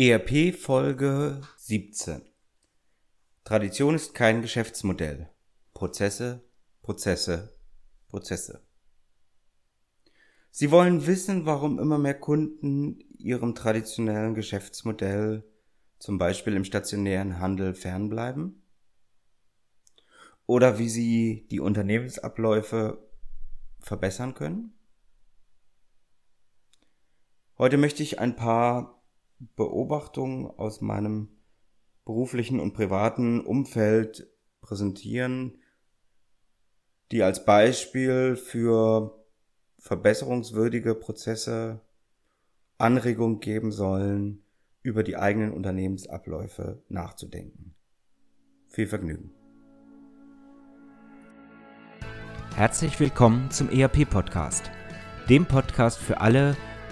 ERP Folge 17. Tradition ist kein Geschäftsmodell. Prozesse, Prozesse, Prozesse. Sie wollen wissen, warum immer mehr Kunden ihrem traditionellen Geschäftsmodell, zum Beispiel im stationären Handel, fernbleiben? Oder wie sie die Unternehmensabläufe verbessern können? Heute möchte ich ein paar Beobachtungen aus meinem beruflichen und privaten Umfeld präsentieren, die als Beispiel für verbesserungswürdige Prozesse Anregung geben sollen, über die eigenen Unternehmensabläufe nachzudenken. Viel Vergnügen. Herzlich willkommen zum ERP-Podcast, dem Podcast für alle,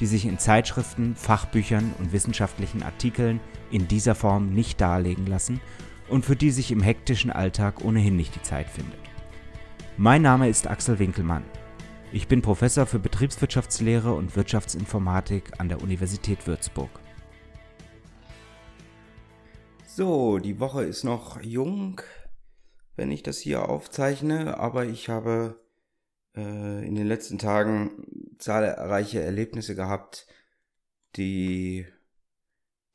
die sich in Zeitschriften, Fachbüchern und wissenschaftlichen Artikeln in dieser Form nicht darlegen lassen und für die sich im hektischen Alltag ohnehin nicht die Zeit findet. Mein Name ist Axel Winkelmann. Ich bin Professor für Betriebswirtschaftslehre und Wirtschaftsinformatik an der Universität Würzburg. So, die Woche ist noch jung, wenn ich das hier aufzeichne, aber ich habe äh, in den letzten Tagen zahlreiche Erlebnisse gehabt, die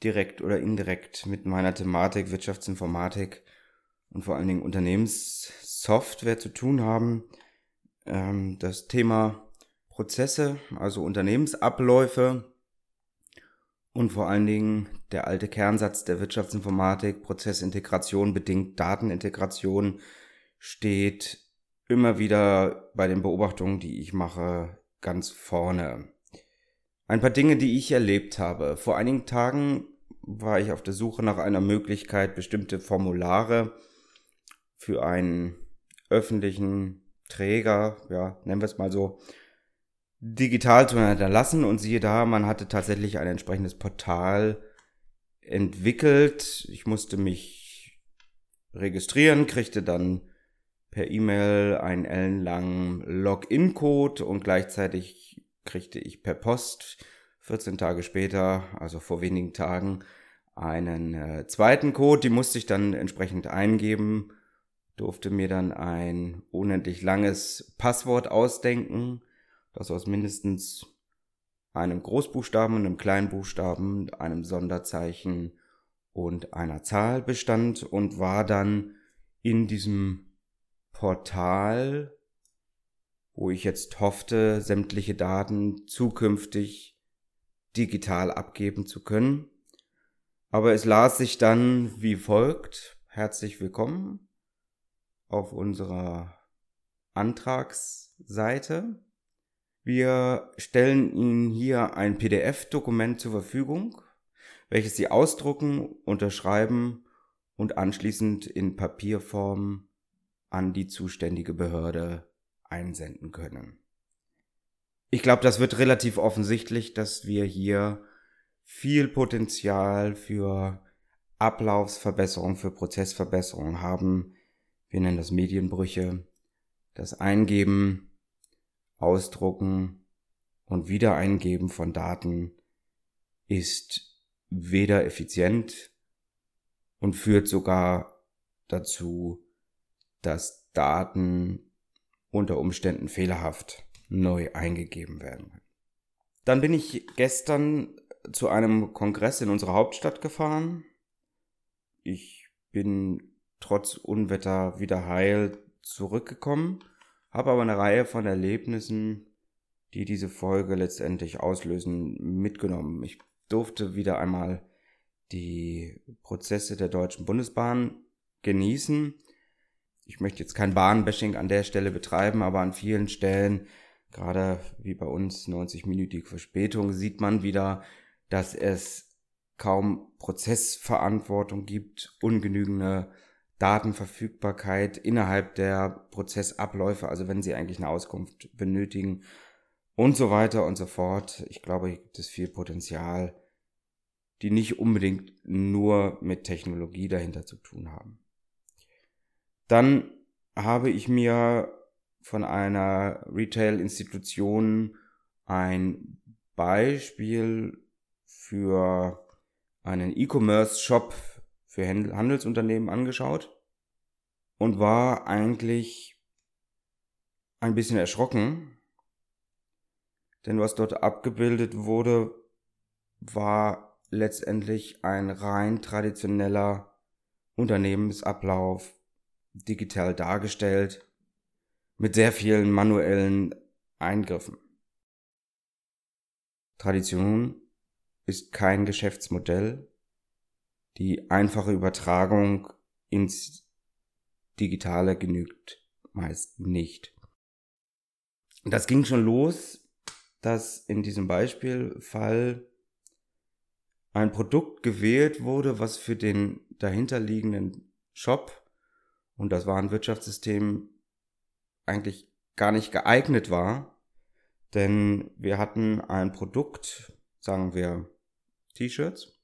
direkt oder indirekt mit meiner Thematik Wirtschaftsinformatik und vor allen Dingen Unternehmenssoftware zu tun haben. Ähm, das Thema Prozesse, also Unternehmensabläufe und vor allen Dingen der alte Kernsatz der Wirtschaftsinformatik, Prozessintegration bedingt Datenintegration, steht immer wieder bei den Beobachtungen, die ich mache, ganz vorne. Ein paar Dinge, die ich erlebt habe. Vor einigen Tagen war ich auf der Suche nach einer Möglichkeit, bestimmte Formulare für einen öffentlichen Träger, ja, nennen wir es mal so, digital zu hinterlassen und siehe da, man hatte tatsächlich ein entsprechendes Portal entwickelt. Ich musste mich registrieren, kriegte dann per E-Mail einen ellenlangen Login-Code und gleichzeitig kriegte ich per Post 14 Tage später, also vor wenigen Tagen, einen äh, zweiten Code. Die musste ich dann entsprechend eingeben, durfte mir dann ein unendlich langes Passwort ausdenken, das aus mindestens einem Großbuchstaben, einem Kleinbuchstaben, einem Sonderzeichen und einer Zahl bestand und war dann in diesem Portal, wo ich jetzt hoffte, sämtliche Daten zukünftig digital abgeben zu können. Aber es las sich dann wie folgt. Herzlich willkommen auf unserer Antragsseite. Wir stellen Ihnen hier ein PDF-Dokument zur Verfügung, welches Sie ausdrucken, unterschreiben und anschließend in Papierform an die zuständige Behörde einsenden können. Ich glaube, das wird relativ offensichtlich, dass wir hier viel Potenzial für Ablaufsverbesserung, für Prozessverbesserung haben. Wir nennen das Medienbrüche. Das Eingeben, Ausdrucken und Wiedereingeben von Daten ist weder effizient und führt sogar dazu, dass Daten unter Umständen fehlerhaft neu eingegeben werden. Dann bin ich gestern zu einem Kongress in unserer Hauptstadt gefahren. Ich bin trotz Unwetter wieder heil zurückgekommen, habe aber eine Reihe von Erlebnissen, die diese Folge letztendlich auslösen, mitgenommen. Ich durfte wieder einmal die Prozesse der Deutschen Bundesbahn genießen ich möchte jetzt kein Bahnbashing an der Stelle betreiben, aber an vielen Stellen, gerade wie bei uns 90-minütige Verspätung, sieht man wieder, dass es kaum Prozessverantwortung gibt, ungenügende Datenverfügbarkeit innerhalb der Prozessabläufe, also wenn Sie eigentlich eine Auskunft benötigen und so weiter und so fort. Ich glaube, hier gibt es viel Potenzial, die nicht unbedingt nur mit Technologie dahinter zu tun haben. Dann habe ich mir von einer Retail-Institution ein Beispiel für einen E-Commerce-Shop für Handelsunternehmen angeschaut und war eigentlich ein bisschen erschrocken, denn was dort abgebildet wurde, war letztendlich ein rein traditioneller Unternehmensablauf, digital dargestellt, mit sehr vielen manuellen Eingriffen. Tradition ist kein Geschäftsmodell, die einfache Übertragung ins Digitale genügt meist nicht. Das ging schon los, dass in diesem Beispielfall ein Produkt gewählt wurde, was für den dahinterliegenden Shop und das Warenwirtschaftssystem eigentlich gar nicht geeignet war, denn wir hatten ein Produkt, sagen wir T-Shirts,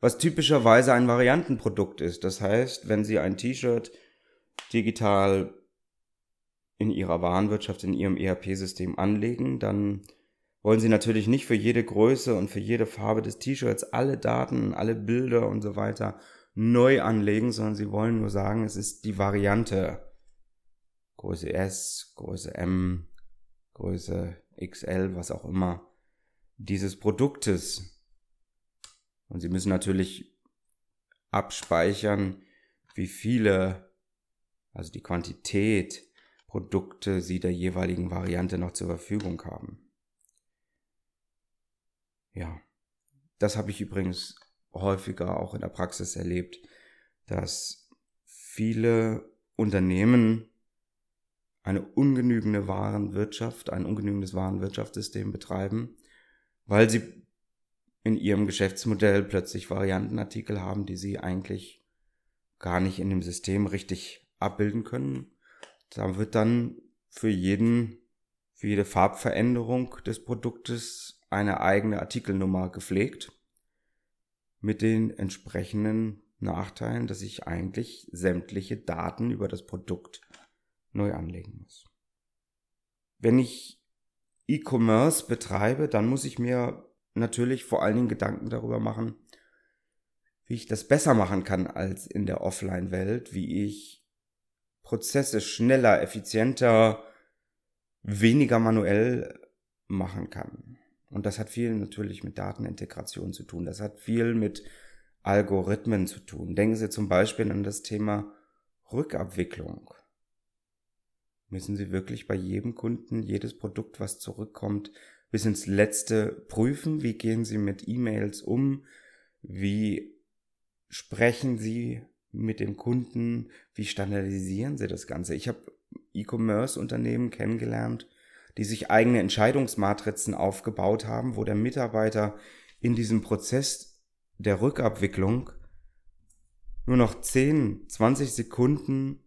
was typischerweise ein Variantenprodukt ist. Das heißt, wenn Sie ein T-Shirt digital in Ihrer Warenwirtschaft, in Ihrem ERP-System anlegen, dann wollen Sie natürlich nicht für jede Größe und für jede Farbe des T-Shirts alle Daten, alle Bilder und so weiter neu anlegen, sondern Sie wollen nur sagen, es ist die Variante Größe S, Größe M, Größe XL, was auch immer, dieses Produktes. Und Sie müssen natürlich abspeichern, wie viele, also die Quantität Produkte Sie der jeweiligen Variante noch zur Verfügung haben. Ja, das habe ich übrigens häufiger auch in der Praxis erlebt, dass viele Unternehmen eine ungenügende Warenwirtschaft, ein ungenügendes Warenwirtschaftssystem betreiben, weil sie in ihrem Geschäftsmodell plötzlich Variantenartikel haben, die sie eigentlich gar nicht in dem System richtig abbilden können. Da wird dann für jeden, für jede Farbveränderung des Produktes eine eigene Artikelnummer gepflegt mit den entsprechenden Nachteilen, dass ich eigentlich sämtliche Daten über das Produkt neu anlegen muss. Wenn ich E-Commerce betreibe, dann muss ich mir natürlich vor allen Dingen Gedanken darüber machen, wie ich das besser machen kann als in der Offline-Welt, wie ich Prozesse schneller, effizienter, weniger manuell machen kann. Und das hat viel natürlich mit Datenintegration zu tun. Das hat viel mit Algorithmen zu tun. Denken Sie zum Beispiel an das Thema Rückabwicklung. Müssen Sie wirklich bei jedem Kunden jedes Produkt, was zurückkommt, bis ins letzte prüfen? Wie gehen Sie mit E-Mails um? Wie sprechen Sie mit dem Kunden? Wie standardisieren Sie das Ganze? Ich habe E-Commerce-Unternehmen kennengelernt, die sich eigene Entscheidungsmatrizen aufgebaut haben, wo der Mitarbeiter in diesem Prozess der Rückabwicklung nur noch 10, 20 Sekunden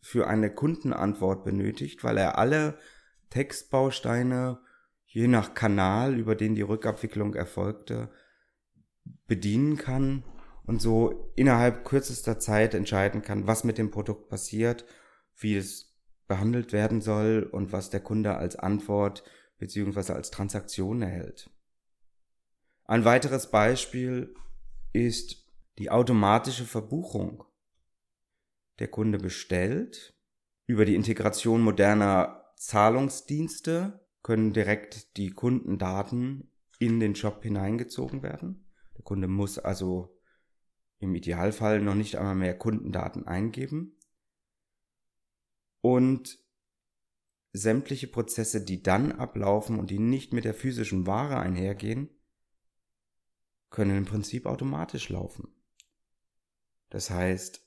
für eine Kundenantwort benötigt, weil er alle Textbausteine je nach Kanal, über den die Rückabwicklung erfolgte, bedienen kann und so innerhalb kürzester Zeit entscheiden kann, was mit dem Produkt passiert, wie es behandelt werden soll und was der Kunde als Antwort bzw. als Transaktion erhält. Ein weiteres Beispiel ist die automatische Verbuchung. Der Kunde bestellt über die Integration moderner Zahlungsdienste können direkt die Kundendaten in den Shop hineingezogen werden. Der Kunde muss also im Idealfall noch nicht einmal mehr Kundendaten eingeben. Und sämtliche Prozesse, die dann ablaufen und die nicht mit der physischen Ware einhergehen, können im Prinzip automatisch laufen. Das heißt,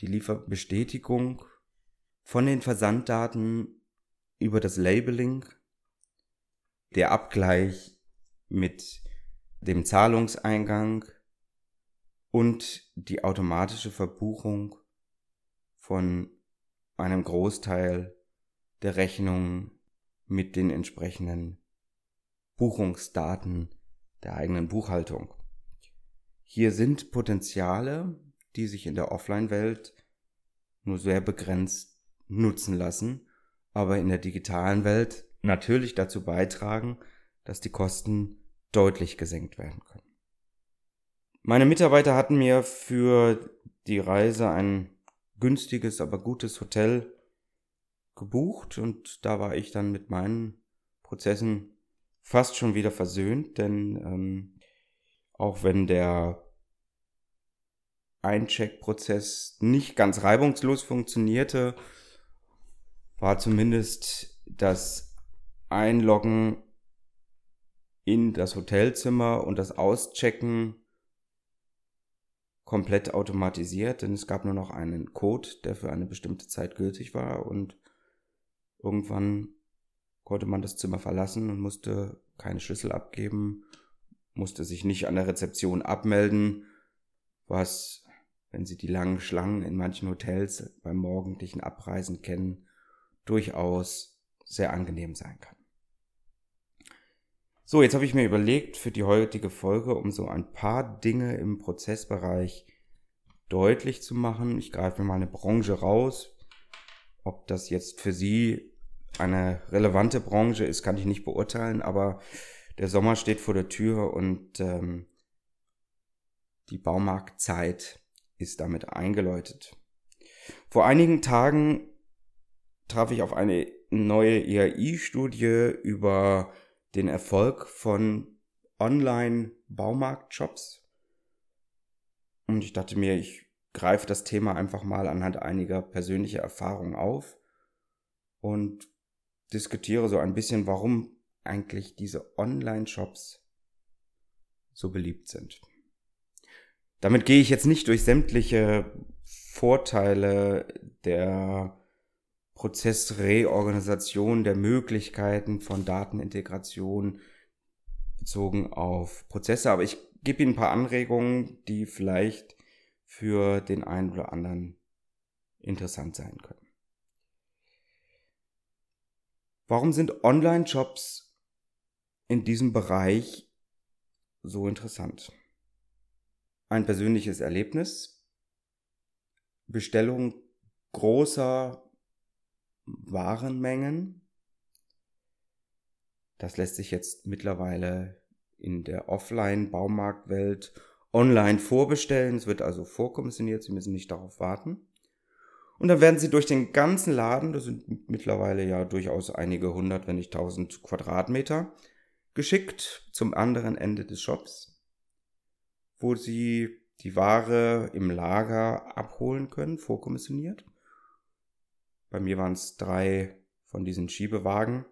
die Lieferbestätigung von den Versanddaten über das Labeling, der Abgleich mit dem Zahlungseingang und die automatische Verbuchung von einem Großteil der Rechnungen mit den entsprechenden Buchungsdaten der eigenen Buchhaltung. Hier sind Potenziale, die sich in der Offline-Welt nur sehr begrenzt nutzen lassen, aber in der digitalen Welt natürlich dazu beitragen, dass die Kosten deutlich gesenkt werden können. Meine Mitarbeiter hatten mir für die Reise ein günstiges, aber gutes Hotel gebucht und da war ich dann mit meinen Prozessen fast schon wieder versöhnt, denn ähm, auch wenn der Eincheckprozess nicht ganz reibungslos funktionierte, war zumindest das Einloggen in das Hotelzimmer und das Auschecken komplett automatisiert, denn es gab nur noch einen Code, der für eine bestimmte Zeit gültig war und irgendwann konnte man das Zimmer verlassen und musste keine Schlüssel abgeben, musste sich nicht an der Rezeption abmelden, was, wenn Sie die langen Schlangen in manchen Hotels beim morgendlichen Abreisen kennen, durchaus sehr angenehm sein kann. So, jetzt habe ich mir überlegt für die heutige Folge, um so ein paar Dinge im Prozessbereich deutlich zu machen. Ich greife mir mal eine Branche raus. Ob das jetzt für Sie eine relevante Branche ist, kann ich nicht beurteilen, aber der Sommer steht vor der Tür und ähm, die Baumarktzeit ist damit eingeläutet. Vor einigen Tagen traf ich auf eine neue ERI-Studie über den Erfolg von Online-Baumarkt-Shops. Und ich dachte mir, ich greife das Thema einfach mal anhand einiger persönlicher Erfahrungen auf und diskutiere so ein bisschen, warum eigentlich diese Online-Shops so beliebt sind. Damit gehe ich jetzt nicht durch sämtliche Vorteile der Prozessreorganisation, der Möglichkeiten von Datenintegration bezogen auf Prozesse, aber ich gebe Ihnen ein paar Anregungen, die vielleicht für den einen oder anderen interessant sein können. Warum sind Online-Shops in diesem Bereich so interessant? Ein persönliches Erlebnis, Bestellung großer Warenmengen. Das lässt sich jetzt mittlerweile in der Offline-Baumarktwelt online vorbestellen. Es wird also vorkommissioniert, Sie müssen nicht darauf warten. Und dann werden sie durch den ganzen Laden, das sind mittlerweile ja durchaus einige hundert, wenn nicht tausend Quadratmeter, geschickt zum anderen Ende des Shops, wo sie die Ware im Lager abholen können, vorkommissioniert. Bei mir waren es drei von diesen Schiebewagen,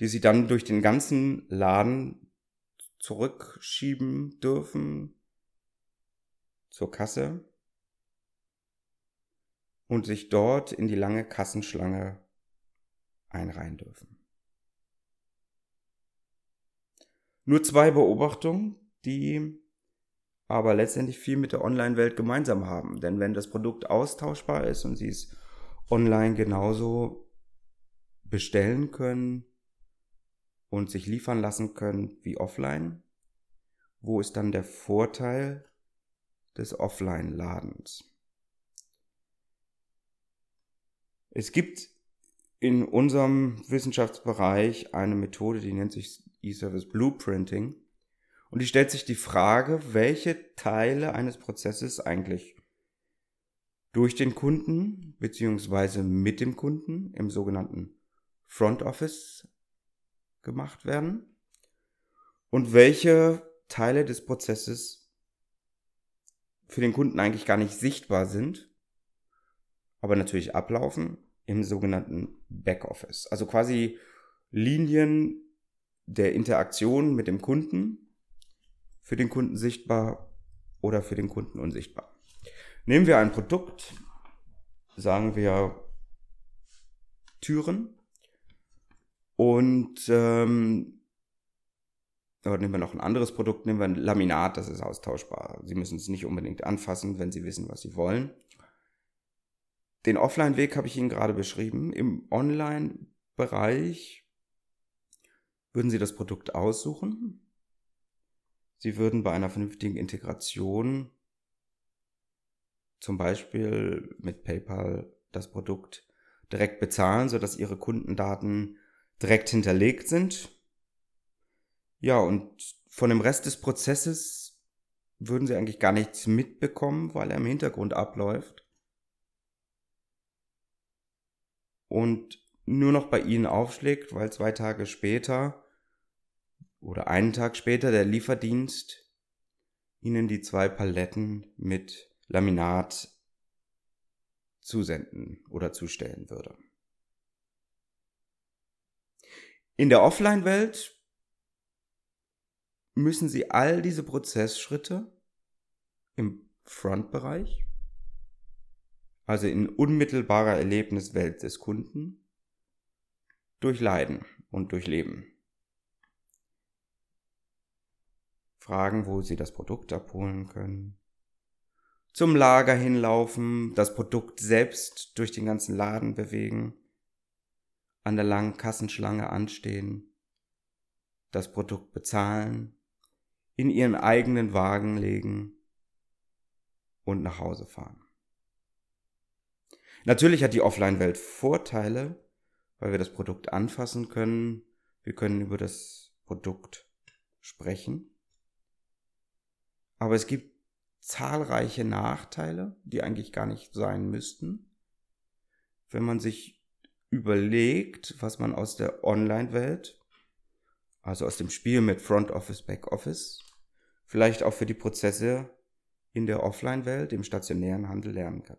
die sie dann durch den ganzen Laden zurückschieben dürfen zur Kasse und sich dort in die lange Kassenschlange einreihen dürfen. Nur zwei Beobachtungen, die aber letztendlich viel mit der Online-Welt gemeinsam haben. Denn wenn das Produkt austauschbar ist und Sie es online genauso bestellen können und sich liefern lassen können wie offline, wo ist dann der Vorteil des Offline-Ladens? Es gibt in unserem Wissenschaftsbereich eine Methode, die nennt sich E-Service Blueprinting. Und die stellt sich die Frage, welche Teile eines Prozesses eigentlich durch den Kunden beziehungsweise mit dem Kunden im sogenannten Front Office gemacht werden und welche Teile des Prozesses für den Kunden eigentlich gar nicht sichtbar sind, aber natürlich ablaufen im sogenannten Backoffice. Also quasi Linien der Interaktion mit dem Kunden, für den Kunden sichtbar oder für den Kunden unsichtbar. Nehmen wir ein Produkt, sagen wir Türen und ähm, oder nehmen wir noch ein anderes Produkt, nehmen wir ein Laminat, das ist austauschbar. Sie müssen es nicht unbedingt anfassen, wenn Sie wissen, was Sie wollen. Den Offline-Weg habe ich Ihnen gerade beschrieben. Im Online-Bereich würden Sie das Produkt aussuchen. Sie würden bei einer vernünftigen Integration zum Beispiel mit PayPal das Produkt direkt bezahlen, sodass Ihre Kundendaten direkt hinterlegt sind. Ja, und von dem Rest des Prozesses würden Sie eigentlich gar nichts mitbekommen, weil er im Hintergrund abläuft. Und nur noch bei Ihnen aufschlägt, weil zwei Tage später oder einen Tag später der Lieferdienst Ihnen die zwei Paletten mit Laminat zusenden oder zustellen würde. In der Offline-Welt müssen Sie all diese Prozessschritte im Front-Bereich, also in unmittelbarer Erlebniswelt des Kunden, durchleiden und durchleben. Fragen, wo Sie das Produkt abholen können, zum Lager hinlaufen, das Produkt selbst durch den ganzen Laden bewegen, an der langen Kassenschlange anstehen, das Produkt bezahlen, in ihren eigenen Wagen legen und nach Hause fahren. Natürlich hat die Offline-Welt Vorteile, weil wir das Produkt anfassen können, wir können über das Produkt sprechen. Aber es gibt zahlreiche Nachteile, die eigentlich gar nicht sein müssten. Wenn man sich überlegt, was man aus der Online-Welt, also aus dem Spiel mit Front Office, Back Office, vielleicht auch für die Prozesse in der Offline-Welt, im stationären Handel lernen kann.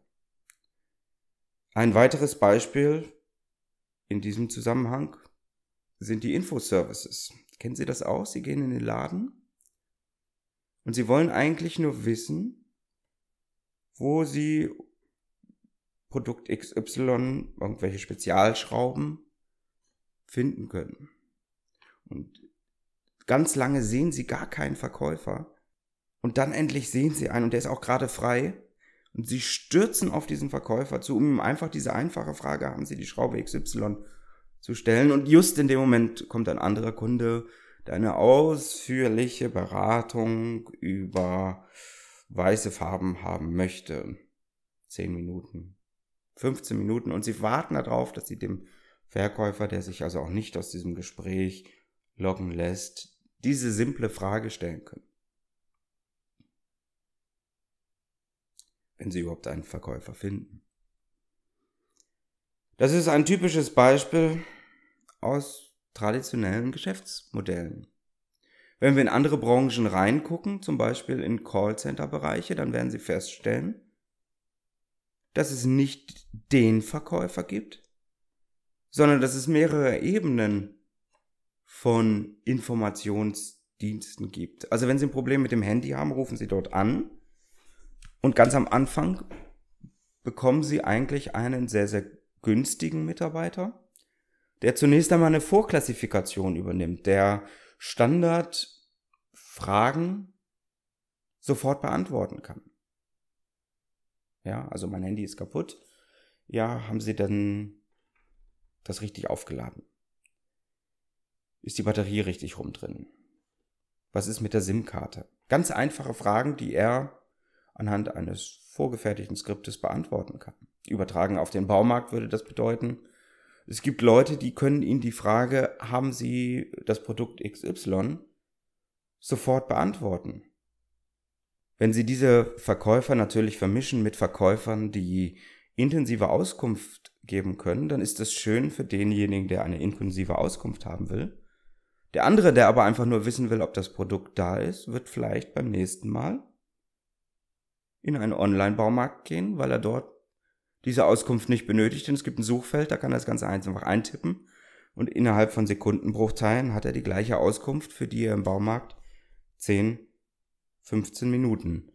Ein weiteres Beispiel in diesem Zusammenhang sind die Infoservices. Kennen Sie das auch? Sie gehen in den Laden und sie wollen eigentlich nur wissen, wo sie Produkt XY, irgendwelche Spezialschrauben finden können. Und ganz lange sehen sie gar keinen Verkäufer. Und dann endlich sehen sie einen und der ist auch gerade frei. Und sie stürzen auf diesen Verkäufer zu, um ihm einfach diese einfache Frage, haben Sie die Schraube XY zu stellen? Und just in dem Moment kommt ein anderer Kunde deine ausführliche Beratung über weiße Farben haben möchte. Zehn Minuten, 15 Minuten und sie warten darauf, dass sie dem Verkäufer, der sich also auch nicht aus diesem Gespräch loggen lässt, diese simple Frage stellen können. Wenn sie überhaupt einen Verkäufer finden. Das ist ein typisches Beispiel aus traditionellen Geschäftsmodellen. Wenn wir in andere Branchen reingucken, zum Beispiel in Callcenter-Bereiche, dann werden Sie feststellen, dass es nicht den Verkäufer gibt, sondern dass es mehrere Ebenen von Informationsdiensten gibt. Also wenn Sie ein Problem mit dem Handy haben, rufen Sie dort an und ganz am Anfang bekommen Sie eigentlich einen sehr, sehr günstigen Mitarbeiter, der zunächst einmal eine Vorklassifikation übernimmt, der Standardfragen sofort beantworten kann. Ja, also mein Handy ist kaputt. Ja, haben Sie denn das richtig aufgeladen? Ist die Batterie richtig rum drin? Was ist mit der SIM-Karte? Ganz einfache Fragen, die er anhand eines vorgefertigten Skriptes beantworten kann. Übertragen auf den Baumarkt würde das bedeuten, es gibt Leute, die können Ihnen die Frage, haben Sie das Produkt XY, sofort beantworten. Wenn Sie diese Verkäufer natürlich vermischen mit Verkäufern, die intensive Auskunft geben können, dann ist das schön für denjenigen, der eine intensive Auskunft haben will. Der andere, der aber einfach nur wissen will, ob das Produkt da ist, wird vielleicht beim nächsten Mal in einen Online-Baumarkt gehen, weil er dort diese Auskunft nicht benötigt, denn es gibt ein Suchfeld, da kann er das Ganze einfach eintippen und innerhalb von Sekundenbruchteilen hat er die gleiche Auskunft, für die er im Baumarkt 10, 15 Minuten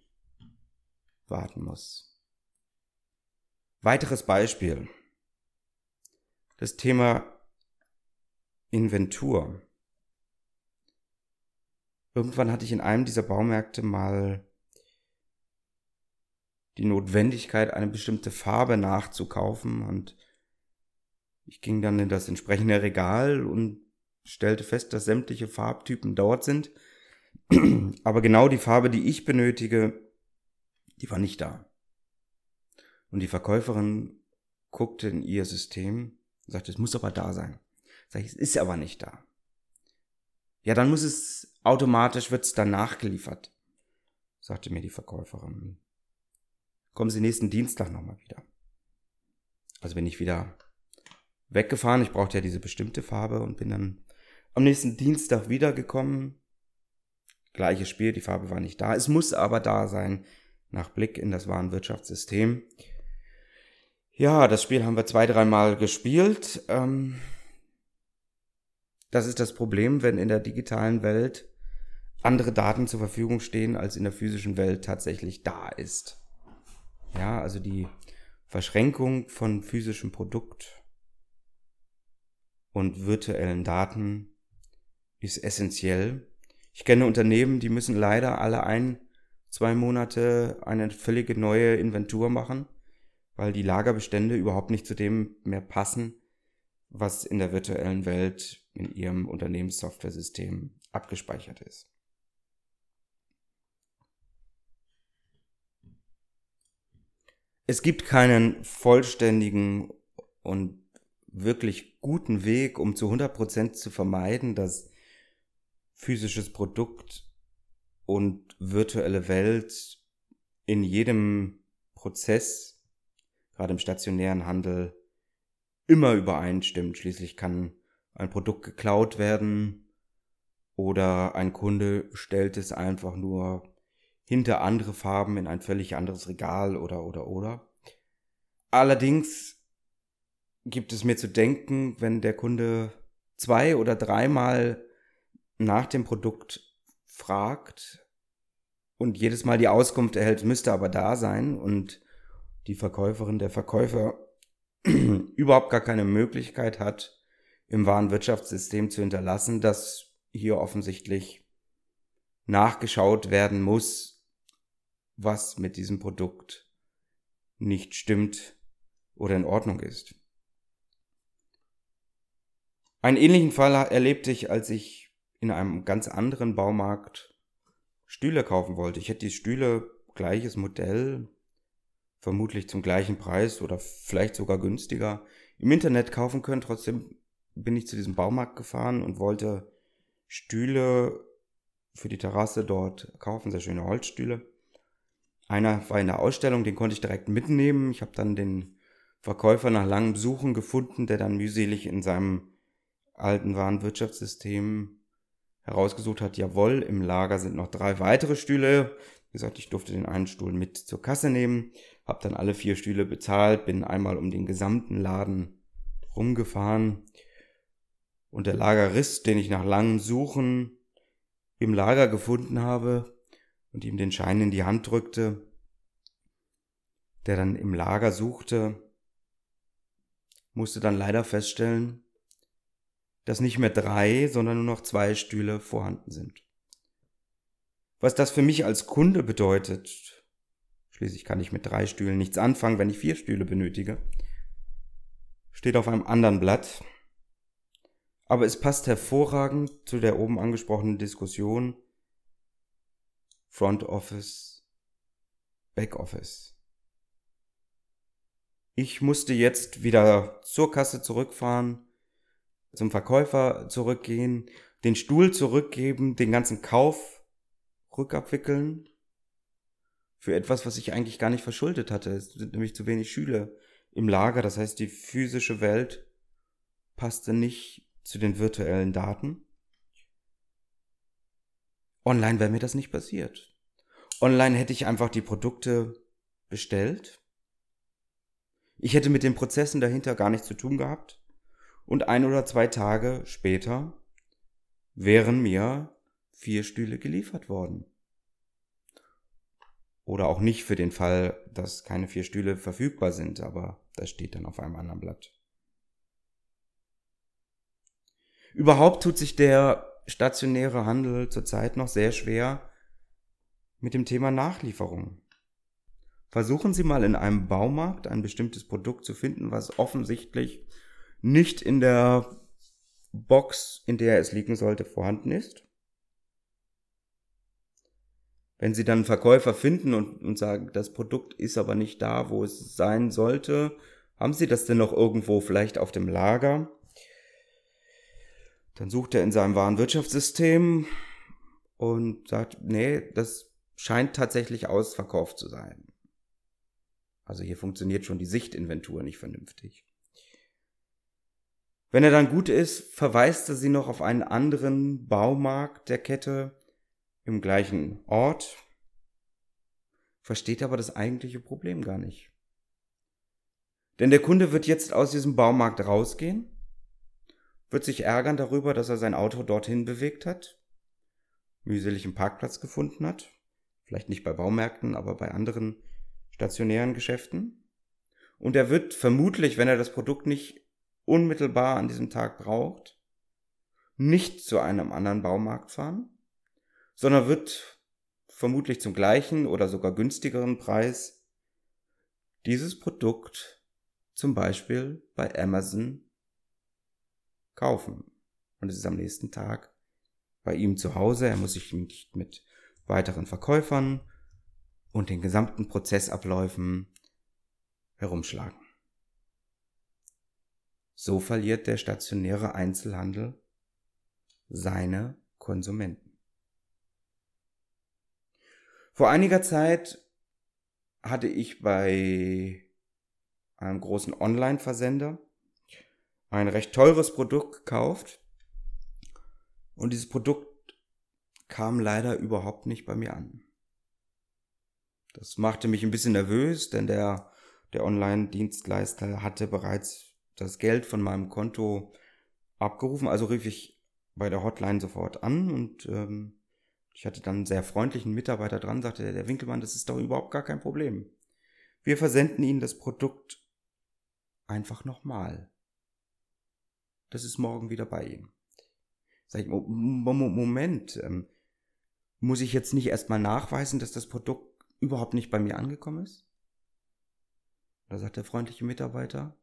warten muss. Weiteres Beispiel. Das Thema Inventur. irgendwann hatte ich in einem dieser Baumärkte mal die Notwendigkeit, eine bestimmte Farbe nachzukaufen und ich ging dann in das entsprechende Regal und stellte fest, dass sämtliche Farbtypen dort sind. Aber genau die Farbe, die ich benötige, die war nicht da. Und die Verkäuferin guckte in ihr System und sagte, es muss aber da sein. Sag ich, es ist aber nicht da. Ja, dann muss es automatisch, wird es dann nachgeliefert, sagte mir die Verkäuferin. Kommen Sie nächsten Dienstag nochmal wieder. Also bin ich wieder weggefahren. Ich brauchte ja diese bestimmte Farbe und bin dann am nächsten Dienstag wiedergekommen. Gleiches Spiel, die Farbe war nicht da. Es muss aber da sein, nach Blick in das Warenwirtschaftssystem. Ja, das Spiel haben wir zwei, dreimal gespielt. Ähm, das ist das Problem, wenn in der digitalen Welt andere Daten zur Verfügung stehen, als in der physischen Welt tatsächlich da ist. Ja, also die Verschränkung von physischem Produkt und virtuellen Daten ist essentiell. Ich kenne Unternehmen, die müssen leider alle ein, zwei Monate eine völlige neue Inventur machen, weil die Lagerbestände überhaupt nicht zu dem mehr passen, was in der virtuellen Welt in ihrem Unternehmenssoftware-System abgespeichert ist. Es gibt keinen vollständigen und wirklich guten Weg, um zu 100% zu vermeiden, dass physisches Produkt und virtuelle Welt in jedem Prozess, gerade im stationären Handel, immer übereinstimmt. Schließlich kann ein Produkt geklaut werden oder ein Kunde stellt es einfach nur hinter andere Farben in ein völlig anderes Regal oder oder oder. Allerdings gibt es mir zu denken, wenn der Kunde zwei oder dreimal nach dem Produkt fragt und jedes Mal die Auskunft erhält, müsste aber da sein und die Verkäuferin, der Verkäufer überhaupt gar keine Möglichkeit hat, im Warenwirtschaftssystem zu hinterlassen, dass hier offensichtlich nachgeschaut werden muss, was mit diesem Produkt nicht stimmt oder in Ordnung ist. Einen ähnlichen Fall erlebte ich, als ich in einem ganz anderen Baumarkt Stühle kaufen wollte. Ich hätte die Stühle gleiches Modell, vermutlich zum gleichen Preis oder vielleicht sogar günstiger im Internet kaufen können. Trotzdem bin ich zu diesem Baumarkt gefahren und wollte Stühle für die Terrasse dort kaufen, sehr schöne Holzstühle. Einer war in der Ausstellung, den konnte ich direkt mitnehmen. Ich habe dann den Verkäufer nach langem Suchen gefunden, der dann mühselig in seinem alten Warenwirtschaftssystem herausgesucht hat, jawohl, im Lager sind noch drei weitere Stühle. Wie gesagt, ich durfte den einen Stuhl mit zur Kasse nehmen, habe dann alle vier Stühle bezahlt, bin einmal um den gesamten Laden rumgefahren und der Lagerist, den ich nach langem Suchen im Lager gefunden habe und ihm den Schein in die Hand drückte, der dann im Lager suchte, musste dann leider feststellen, dass nicht mehr drei, sondern nur noch zwei Stühle vorhanden sind. Was das für mich als Kunde bedeutet, schließlich kann ich mit drei Stühlen nichts anfangen, wenn ich vier Stühle benötige, steht auf einem anderen Blatt. Aber es passt hervorragend zu der oben angesprochenen Diskussion Front Office, Back Office. Ich musste jetzt wieder zur Kasse zurückfahren, zum Verkäufer zurückgehen, den Stuhl zurückgeben, den ganzen Kauf rückabwickeln für etwas, was ich eigentlich gar nicht verschuldet hatte. Es sind nämlich zu wenig Schüler im Lager, das heißt, die physische Welt passte nicht zu den virtuellen Daten. Online wäre mir das nicht passiert. Online hätte ich einfach die Produkte bestellt. Ich hätte mit den Prozessen dahinter gar nichts zu tun gehabt und ein oder zwei Tage später wären mir vier Stühle geliefert worden. Oder auch nicht für den Fall, dass keine vier Stühle verfügbar sind, aber das steht dann auf einem anderen Blatt. Überhaupt tut sich der stationäre Handel zurzeit noch sehr schwer mit dem Thema Nachlieferung. Versuchen Sie mal in einem Baumarkt ein bestimmtes Produkt zu finden, was offensichtlich nicht in der Box, in der es liegen sollte, vorhanden ist. Wenn Sie dann einen Verkäufer finden und, und sagen, das Produkt ist aber nicht da, wo es sein sollte, haben Sie das denn noch irgendwo vielleicht auf dem Lager? Dann sucht er in seinem Warenwirtschaftssystem und sagt, nee, das scheint tatsächlich ausverkauft zu sein. Also hier funktioniert schon die Sichtinventur nicht vernünftig. Wenn er dann gut ist, verweist er sie noch auf einen anderen Baumarkt der Kette im gleichen Ort, versteht aber das eigentliche Problem gar nicht. Denn der Kunde wird jetzt aus diesem Baumarkt rausgehen, wird sich ärgern darüber, dass er sein Auto dorthin bewegt hat, mühselig einen Parkplatz gefunden hat, vielleicht nicht bei Baumärkten, aber bei anderen stationären Geschäften. Und er wird vermutlich, wenn er das Produkt nicht unmittelbar an diesem Tag braucht, nicht zu einem anderen Baumarkt fahren, sondern wird vermutlich zum gleichen oder sogar günstigeren Preis dieses Produkt zum Beispiel bei Amazon kaufen. Und es ist am nächsten Tag bei ihm zu Hause. Er muss sich nicht mit weiteren Verkäufern und den gesamten Prozessabläufen herumschlagen. So verliert der stationäre Einzelhandel seine Konsumenten. Vor einiger Zeit hatte ich bei einem großen Online-Versender ein recht teures Produkt gekauft und dieses Produkt kam leider überhaupt nicht bei mir an. Das machte mich ein bisschen nervös, denn der, der Online-Dienstleister hatte bereits das Geld von meinem Konto abgerufen, also rief ich bei der Hotline sofort an und ähm, ich hatte dann einen sehr freundlichen Mitarbeiter dran, sagte der Winkelmann, das ist doch überhaupt gar kein Problem. Wir versenden Ihnen das Produkt einfach nochmal. Das ist morgen wieder bei Ihnen. Sag ich, Moment, ähm, muss ich jetzt nicht erstmal nachweisen, dass das Produkt überhaupt nicht bei mir angekommen ist? Da sagt der freundliche Mitarbeiter,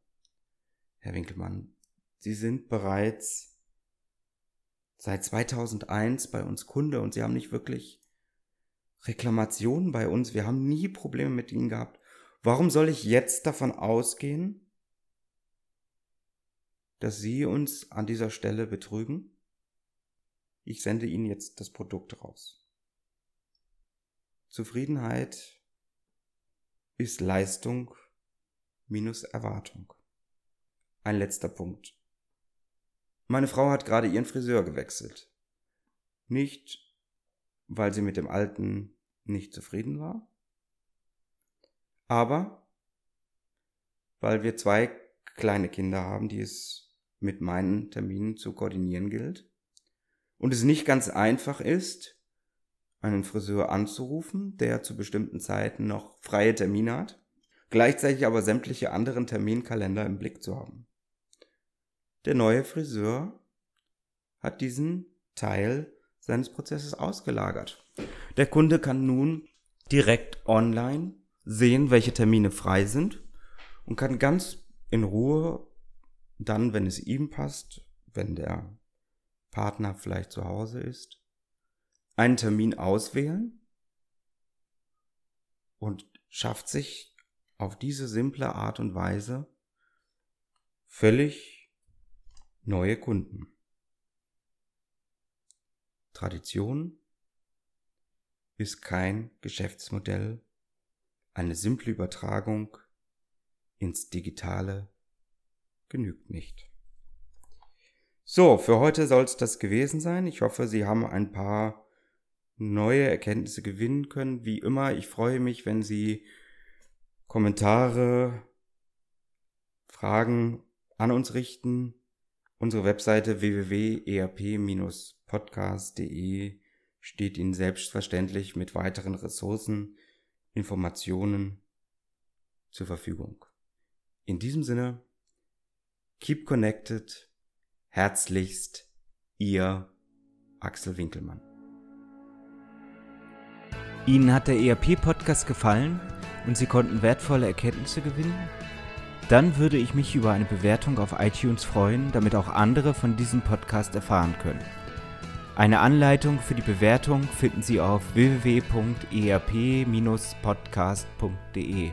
Herr Winkelmann, Sie sind bereits seit 2001 bei uns Kunde und sie haben nicht wirklich Reklamationen bei uns. Wir haben nie Probleme mit ihnen gehabt. Warum soll ich jetzt davon ausgehen, dass sie uns an dieser Stelle betrügen? Ich sende ihnen jetzt das Produkt raus. Zufriedenheit ist Leistung minus Erwartung. Ein letzter Punkt. Meine Frau hat gerade ihren Friseur gewechselt. Nicht, weil sie mit dem alten nicht zufrieden war, aber weil wir zwei kleine Kinder haben, die es mit meinen Terminen zu koordinieren gilt und es nicht ganz einfach ist, einen Friseur anzurufen, der zu bestimmten Zeiten noch freie Termine hat, gleichzeitig aber sämtliche anderen Terminkalender im Blick zu haben. Der neue Friseur hat diesen Teil seines Prozesses ausgelagert. Der Kunde kann nun direkt online sehen, welche Termine frei sind und kann ganz in Ruhe dann, wenn es ihm passt, wenn der Partner vielleicht zu Hause ist, einen Termin auswählen und schafft sich auf diese simple Art und Weise völlig Neue Kunden. Tradition ist kein Geschäftsmodell, eine simple Übertragung ins Digitale genügt nicht. So, für heute soll es das gewesen sein. Ich hoffe, Sie haben ein paar neue Erkenntnisse gewinnen können. Wie immer, ich freue mich, wenn Sie Kommentare, Fragen an uns richten Unsere Webseite www.erp-podcast.de steht Ihnen selbstverständlich mit weiteren Ressourcen, Informationen zur Verfügung. In diesem Sinne, keep connected, herzlichst, Ihr Axel Winkelmann. Ihnen hat der ERP-Podcast gefallen und Sie konnten wertvolle Erkenntnisse gewinnen? Dann würde ich mich über eine Bewertung auf iTunes freuen, damit auch andere von diesem Podcast erfahren können. Eine Anleitung für die Bewertung finden Sie auf www.erp-podcast.de.